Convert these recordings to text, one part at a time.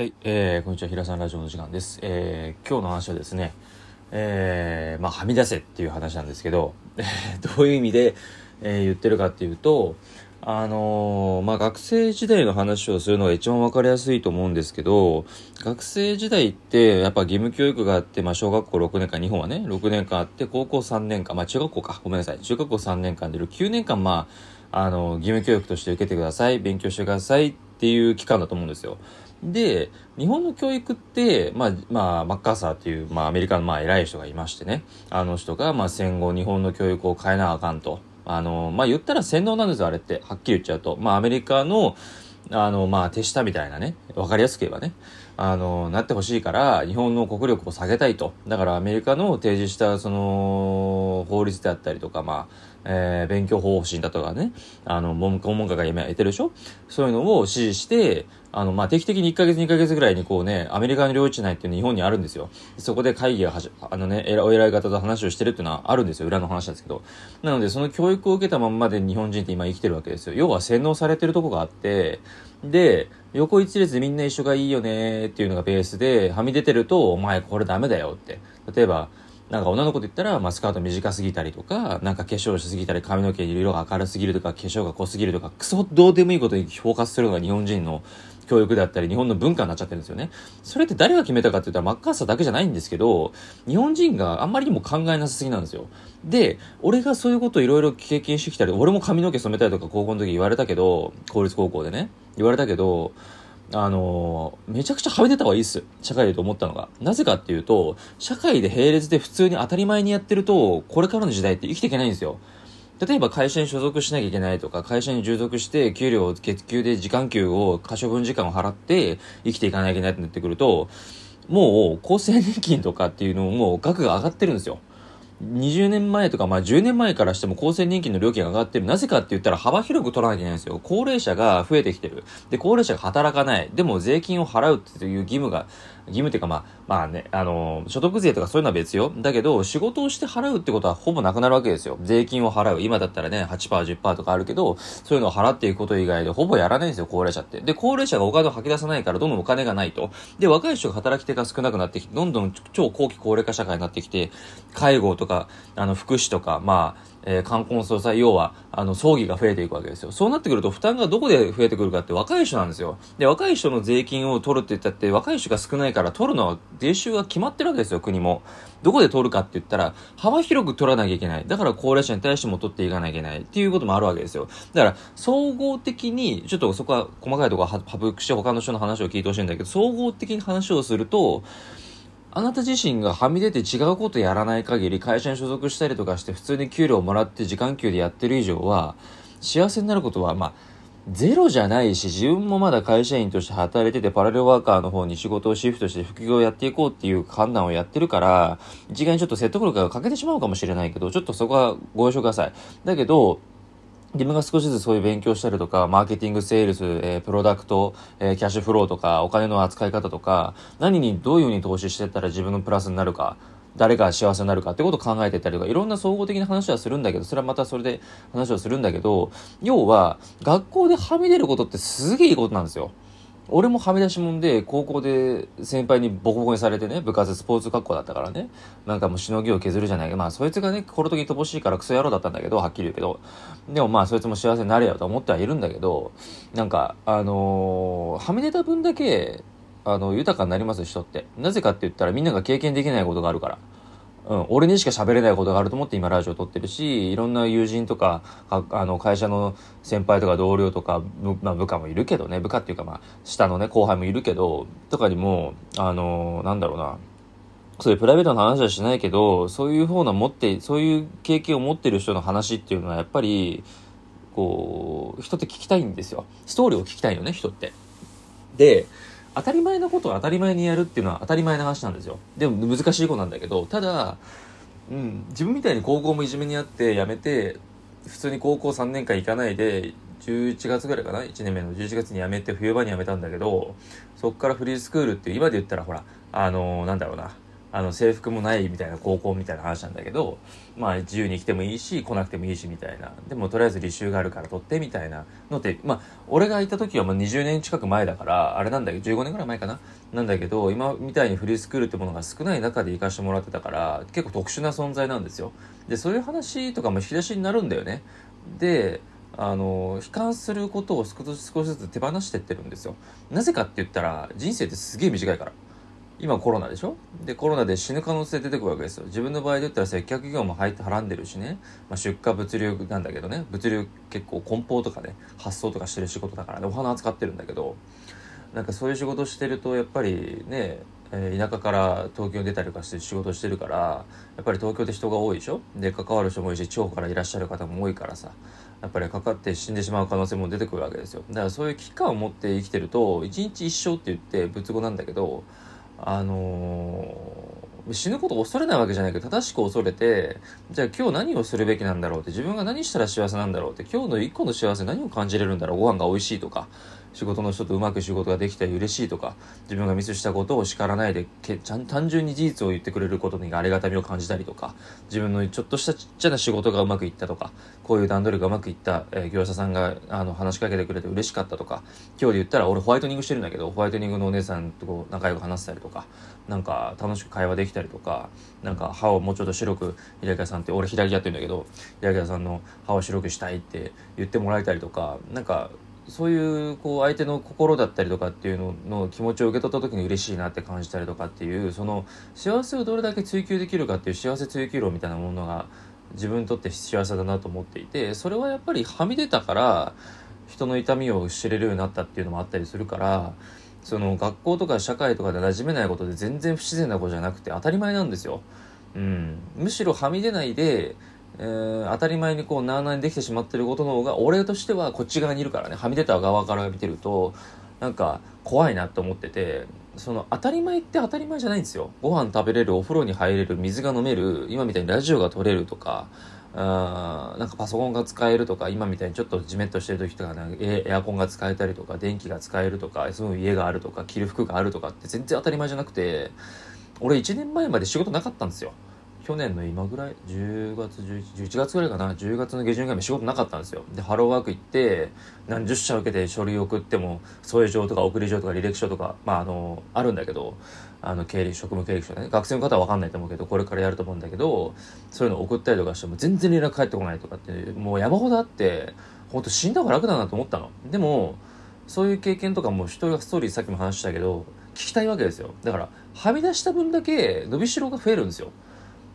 はい、えー、こんにちは、平さんラジオの時間です。えー、今日の話はですね、えー、まあ、はみ出せっていう話なんですけど、どういう意味で、えー、言ってるかっていうと、あのー、まあ、学生時代の話をするのが一番わかりやすいと思うんですけど、学生時代ってやっぱ義務教育があって、まあ、小学校6年間、日本はね、6年間あって、高校3年間、まあ、中学校か、ごめんなさい、中学校3年間で9年間、まあ、あの、義務教育として受けてください、勉強してくださいっていう期間だと思うんですよ。で、日本の教育って、まあ、まあ、マッカーサーっていう、まあ、アメリカの、まあ、偉い人がいましてね、あの人が、まあ、戦後日本の教育を変えなあかんと。あの、まあ、言ったら洗脳なんですよ、あれって。はっきり言っちゃうと。まあ、アメリカの、あの、まあ、手下みたいなね、わかりやすく言えばね、あの、なってほしいから、日本の国力を下げたいと。だからアメリカの提示した、その、法律であったりとか、まあ、えー、勉強方針だとかね、あの、文科が今やってるでしょ？そういうのを指示して、あの、まあ、定期的に1ヶ月2ヶ月ぐらいにこうね、アメリカの領地内っていうの日本にあるんですよ。そこで会議がはじ、あのね、お偉い方と話をしてるっていうのはあるんですよ。裏の話なんですけど。なので、その教育を受けたまんまで日本人って今生きてるわけですよ。要は洗脳されてるとこがあって、で、横一列でみんな一緒がいいよねっていうのがベースで、はみ出てると、お前これダメだよって。例えば、なんか女の子で言ったら、まあ、スカート短すぎたりとか、なんか化粧しすぎたり、髪の毛色が明るすぎるとか、化粧が濃すぎるとか、クソどうでもいいことにフォーカスするのが日本人の教育であったり、日本の文化になっちゃってるんですよね。それって誰が決めたかって言ったら、マッカーサーだけじゃないんですけど、日本人があんまりにも考えなさすぎなんですよ。で、俺がそういうことをいろいろ経験してきたり、俺も髪の毛染めたりとか高校の時言われたけど、公立高校でね、言われたけど、あのー、めちゃくちゃはみ出た方がいいっす。社会でと思ったのが。なぜかっていうと、社会で並列で普通に当たり前にやってると、これからの時代って生きていけないんですよ。例えば会社に所属しなきゃいけないとか、会社に従属して、給料、月給で時間給を、可処分時間を払って生きていかなきゃいけないってなってくると、もう厚生年金とかっていうのも額が上がってるんですよ。20年前とか、まあ10年前からしても厚生年金の料金が上がってる。なぜかって言ったら幅広く取らなきゃいけないんですよ。高齢者が増えてきてる。で、高齢者が働かない。でも税金を払うっていう義務が、義務っていうかまあ、まあね、あの、所得税とかそういうのは別よ。だけど、仕事をして払うってことはほぼなくなるわけですよ。税金を払う。今だったらね、8%、10%とかあるけど、そういうのを払っていくこと以外でほぼやらないんですよ、高齢者って。で、高齢者がお金を吐き出さないからどんどんお金がないと。で、若い人が働き手が少なくなってきて、どんどん超後期高齢化社会になってきて、介護とか、かあの、福祉とか、まあ、えー、冠婚葬祭、要は、あの、葬儀が増えていくわけですよ。そうなってくると、負担がどこで増えてくるかって若い人なんですよ。で、若い人の税金を取るって言ったって、若い人が少ないから取るのは、税収が決まってるわけですよ、国も。どこで取るかって言ったら、幅広く取らなきゃいけない。だから高齢者に対しても取っていかなきゃいけないっていうこともあるわけですよ。だから、総合的に、ちょっとそこは細かいところは省くして他の人の話を聞いてほしいんだけど、総合的に話をすると、あなた自身がはみ出て違うことやらない限り会社に所属したりとかして普通に給料をもらって時間給でやってる以上は幸せになることはまあゼロじゃないし自分もまだ会社員として働いててパラレルワーカーの方に仕事をシフトして副業をやっていこうっていう判断をやってるから一概にちょっと説得力が欠けてしまうかもしれないけどちょっとそこはご了承ください。だけど自分が少しずつそういう勉強したりとか、マーケティング、セールス、えー、プロダクト、えー、キャッシュフローとか、お金の扱い方とか、何にどういうふうに投資していったら自分のプラスになるか、誰が幸せになるかってことを考えてたりとか、いろんな総合的な話はするんだけど、それはまたそれで話をするんだけど、要は、学校ではみ出ることってすげえいいことなんですよ。俺もはみ出しもんで、高校で先輩にボコボコにされてね、部活スポーツ学校だったからね、なんかもうしのぎを削るじゃないか。まあ、そいつがね、心時乏しいからクソ野郎だったんだけど、はっきり言うけど。でもまあ、そいつも幸せになれよと思ってはいるんだけど、なんか、あのー、はみ出た分だけ、あの、豊かになります人って。なぜかって言ったらみんなが経験できないことがあるから。うん、俺にしか喋れないことがあると思って今ラジオ撮ってるし、いろんな友人とか、あの、会社の先輩とか同僚とか、まあ、部下もいるけどね、部下っていうかまあ、下のね、後輩もいるけど、とかにも、あの、なんだろうな、そういうプライベートの話はしないけど、そういう方の持って、そういう経験を持ってる人の話っていうのはやっぱり、こう、人って聞きたいんですよ。ストーリーを聞きたいよね、人って。で、当たり前のことを当たり前にやるっていうのは当たり前の話なんですよ。でも難しい子なんだけど、ただ、うん、自分みたいに高校もいじめにあって辞めて、普通に高校3年間行かないで、11月ぐらいかな ?1 年目の11月に辞めて冬場に辞めたんだけど、そっからフリースクールって、今で言ったらほら、あのー、なんだろうな、あの制服もないみたいな高校みたいな話なんだけどまあ自由に来てもいいし来なくてもいいしみたいな。でもとりあえず履修があるから取ってみたいなのってまあ俺がいた時はもう20年近く前だからあれなんだけど15年ぐらい前かな。なんだけど今みたいにフリースクールってものが少ない中で行かしてもらってたから結構特殊な存在なんですよ。でそういう話とかも引き出しになるんだよね。であの悲観することを少しずつ手放してってるんですよ。なぜかって言ったら人生ってすげえ短いから。今コロナでしょ？でコロナで死ぬ可能性出てくるわけですよ。自分の場合で言ったら接客業も入ってはらんでるしね、まあ、出荷物流なんだけどね。物流結構梱包とかで発送とかしてる仕事だからね。お花扱ってるんだけど。なんかそういう仕事してるとやっぱりねえ田舎から東京に出たりとかして仕事してるからやっぱり東京って人が多いでしょ？で関わる人も多いし地方からいらっしゃる方も多いからさ。やっぱりかかって死んでしまう可能性も出てくるわけですよ。だからそういう危機感を持って生きてると一日一生って言って仏語なんだけどあのー、死ぬことを恐れないわけじゃないけど正しく恐れてじゃあ今日何をするべきなんだろうって自分が何したら幸せなんだろうって今日の一個の幸せ何を感じれるんだろうご飯が美味しいとか仕事の人とうまく仕事ができたり嬉しいとか自分がミスしたことを叱らないでけちゃん単純に事実を言ってくれることにありがたみを感じたりとか自分のちょっとしたちっちゃな仕事がうまくいったとかこういう段取りがうまくいった、えー、業者さんがあの話しかけてくれて嬉しかったとか今日で言ったら俺ホワイトニングしてるんだけどホワイトニングのお姉さんとこう仲良く話したりとかなんか楽しく会話できたりとかなんか歯をもうちょっと白く平木さんって俺左やってるんだけど平木さんの歯を白くしたいって言ってもらえたりとかなんかそういうこう相手の心だったりとかっていうのの気持ちを受け取った時に嬉しいなって感じたりとかっていうその幸せをどれだけ追求できるかっていう幸せ追求論みたいなものが自分にとって幸せだなと思っていてそれはやっぱりはみ出たから人の痛みを知れるようになったっていうのもあったりするからその学校とか社会とかで馴染めないことで全然不自然なことじゃなくて当たり前なんですよ。うん、むしろはみ出ないでえー、当たり前にこうなあなあにできてしまってることの方が俺としてはこっち側にいるからね。はみ出た側から見てるとなんか怖いなと思っててその当たり前って当たり前じゃないんですよ。ご飯食べれるお風呂に入れる水が飲める今みたいにラジオが撮れるとかあなんかパソコンが使えるとか今みたいにちょっとジメッとしてる時とかエアコンが使えたりとか電気が使えるとか住む家があるとか着る服があるとかって全然当たり前じゃなくて俺1年前まで仕事なかったんですよ。去年の今ぐらい？10月11 11月ぐらいかな？10月の下旬ぐらい仕事なかったんですよ。でハローワーク行って何十社受けて書類送っても添え状とか送り状とか履歴書とかまああのあるんだけどあの経理職務経歴書ね。学生の方は分かんないと思うけどこれからやると思うんだけどそういうの送ったりとかしても全然連絡返ってこないとかってもう山ほどあって本当死んだ方が楽だなと思ったの。でもそういう経験とかも一人がストーリーさっきも話したけど聞きたいわけですよ。だからはみ出した分だけ伸びしろが増えるんですよ。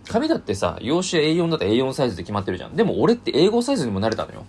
紙だってさ、用紙 A4 だったら A4 サイズで決まってるじゃん。でも俺って英語サイズにも慣れたのよ。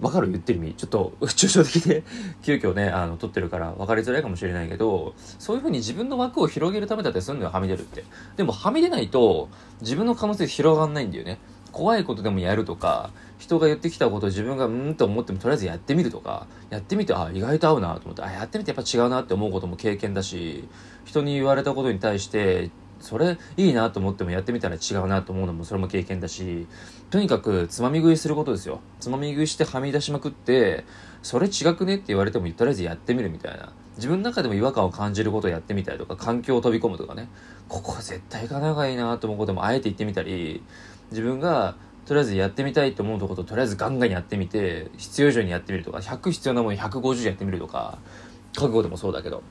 わかる言ってる意味。ちょっと、抽象的で急遽ね、あの、撮ってるから分かりづらいかもしれないけど、そういうふうに自分の枠を広げるためだってするのよ、はみ出るって。でも、はみ出ないと、自分の可能性広がんないんだよね。怖いことでもやるとか、人が言ってきたことを自分がうんと思ってもとりあえずやってみるとか、やってみて、あ、意外と合うなと思って、あ、やってみてやっぱ違うなって思うことも経験だし、人に言われたことに対してそれいいなと思ってもやってみたら違うなと思うのもそれも経験だしとにかくつまみ食いすることですよ。つまみ食いしてはみ出しまくってそれ違くねって言われてもとりあえずやってみるみたいな。自分の中でも違和感を感じることをやってみたりとか環境を飛び込むとかね。ここ絶対行かない方がいいなと思うこともあえて行ってみたり自分がとりあえずやってみたいと思うとこととりあえずガンガンやってみて必要以上にやってみるとか100必要なもの150やってみるとか覚悟でもそうだけど。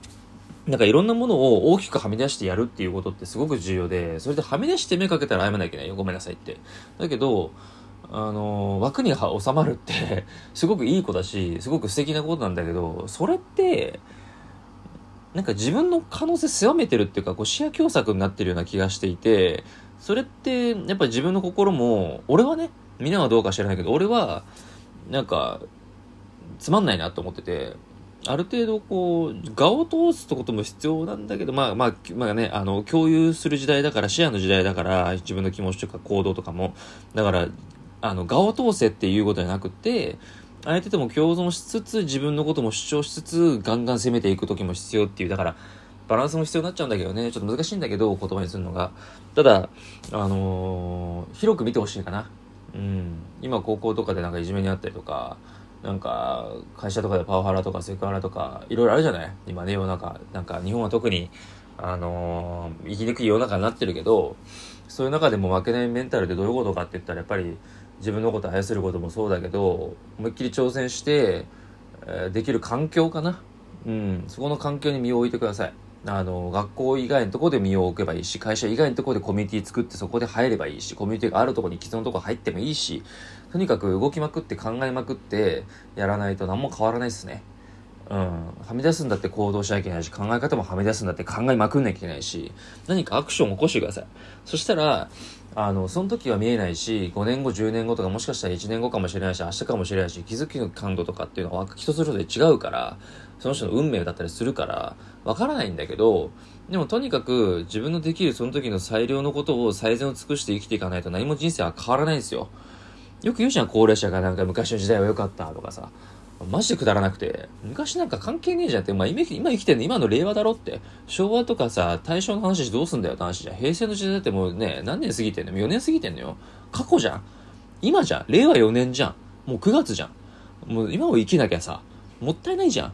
なんかいろんなものを大きくはみ出してやるっていうことってすごく重要で、それではみ出して目かけたら謝らなきゃいけないよ。ごめんなさいって。だけど、あの、枠には収まるって すごくいい子だし、すごく素敵なことなんだけど、それって、なんか自分の可能性狭めてるっていうか、こう視野狭窄になってるような気がしていて、それって、やっぱり自分の心も、俺はね、みんなはどうか知らないけど、俺は、なんか、つまんないなと思ってて、ある程度こう、画を通すってことも必要なんだけど、まあまあ、まあね、あの、共有する時代だから、シェアの時代だから、自分の気持ちとか行動とかも、だから、あの、画を通せっていうことじゃなくて、相手とも共存しつつ、自分のことも主張しつつ、ガンガン攻めていく時も必要っていう、だから、バランスも必要になっちゃうんだけどね、ちょっと難しいんだけど、言葉にするのが。ただ、あのー、広く見てほしいかな。うん。今、高校とかでなんかいじめにあったりとか、なんか会社とかでパワハラとかセクハラとかいろいろあるじゃない？今ね世の中。なんか日本は特にあのー、生きにくい世の中になってるけど、そういう中でも負けないメンタルってどういうことかって言ったらやっぱり自分のことを愛することもそうだけど思いっきり挑戦して、えー、できる環境かな？うん。そこの環境に身を置いてください。あの学校以外のところで身を置けばいいし会社以外のところでコミュニティ作ってそこで入ればいいしコミュニティがあるところに既存のところ入ってもいいしとにかく動きまくって考えまくってやらないと何も変わらないですねうん、はみ出すんだって行動しなきゃいけないし、考え方もはみ出すんだって考えまくんなきゃいけないし、何かアクションを起こしてください。そしたら、あの、その時は見えないし、5年後、10年後とかもしかしたら1年後かもしれないし、明日かもしれないし、気づきの感度とかっていうのは人それぞれ違うから、その人の運命だったりするから、わからないんだけど、でもとにかく自分のできるその時の最良のことを最善を尽くして生きていかないと何も人生は変わらないんですよ。よく言うじゃん、高齢者がなんか昔の時代は良かったとかさ。マジでくだらなくて、昔なんか関係ねえじゃんって、まあ、今生きてんの今の令和だろって、昭和とかさ、大正の話どうすんだよって話じゃん。平成の時代だってもうね、何年過ぎてんの ?4 年過ぎてんのよ。過去じゃん。今じゃん。令和4年じゃん。もう9月じゃん。もう今を生きなきゃさ、もったいないじゃん。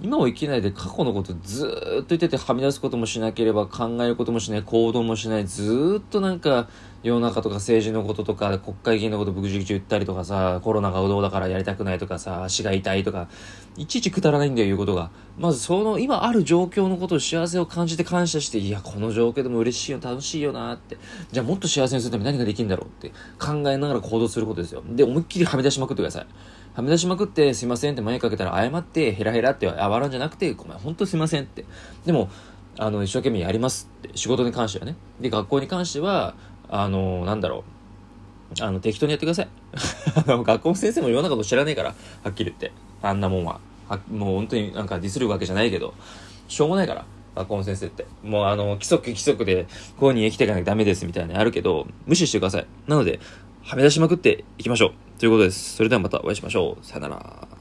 今を生きないで過去のことずっと言っててはみ出すこともしなければ考えることもしない行動もしないずっとなんか世の中とか政治のこととか国会議員のことブクジ言ったりとかさコロナがうどうだからやりたくないとかさ足が痛いとかいちいちくだらないんだよ言うことが。まずその今ある状況のことを幸せを感じて感謝していやこの状況でも嬉しいよ楽しいよなって。じゃあもっと幸せにするために何ができるんだろうって考えながら行動することですよ。で思いっきりはみ出しまくってください。はみ出しまくって、すいませんって前かけたら謝って、ヘラヘラって謝るんじゃなくて、ごめん、ほんとすいませんって。でも、あの、一生懸命やりますって。仕事に関してはね。で、学校に関しては、あの、なんだろう。あの、適当にやってください。学校の先生もいろんなこと知らねえから、はっきり言って。あんなもんは。はもう本当になんかディスるわけじゃないけど、しょうもないから。学校の先生って。もうあの、規則規則で、こうに生きていかなきゃダメですみたいなのあるけど、無視してください。なので、はみ出しまくっていきましょう。ということです。それではまたお会いしましょう。さよなら。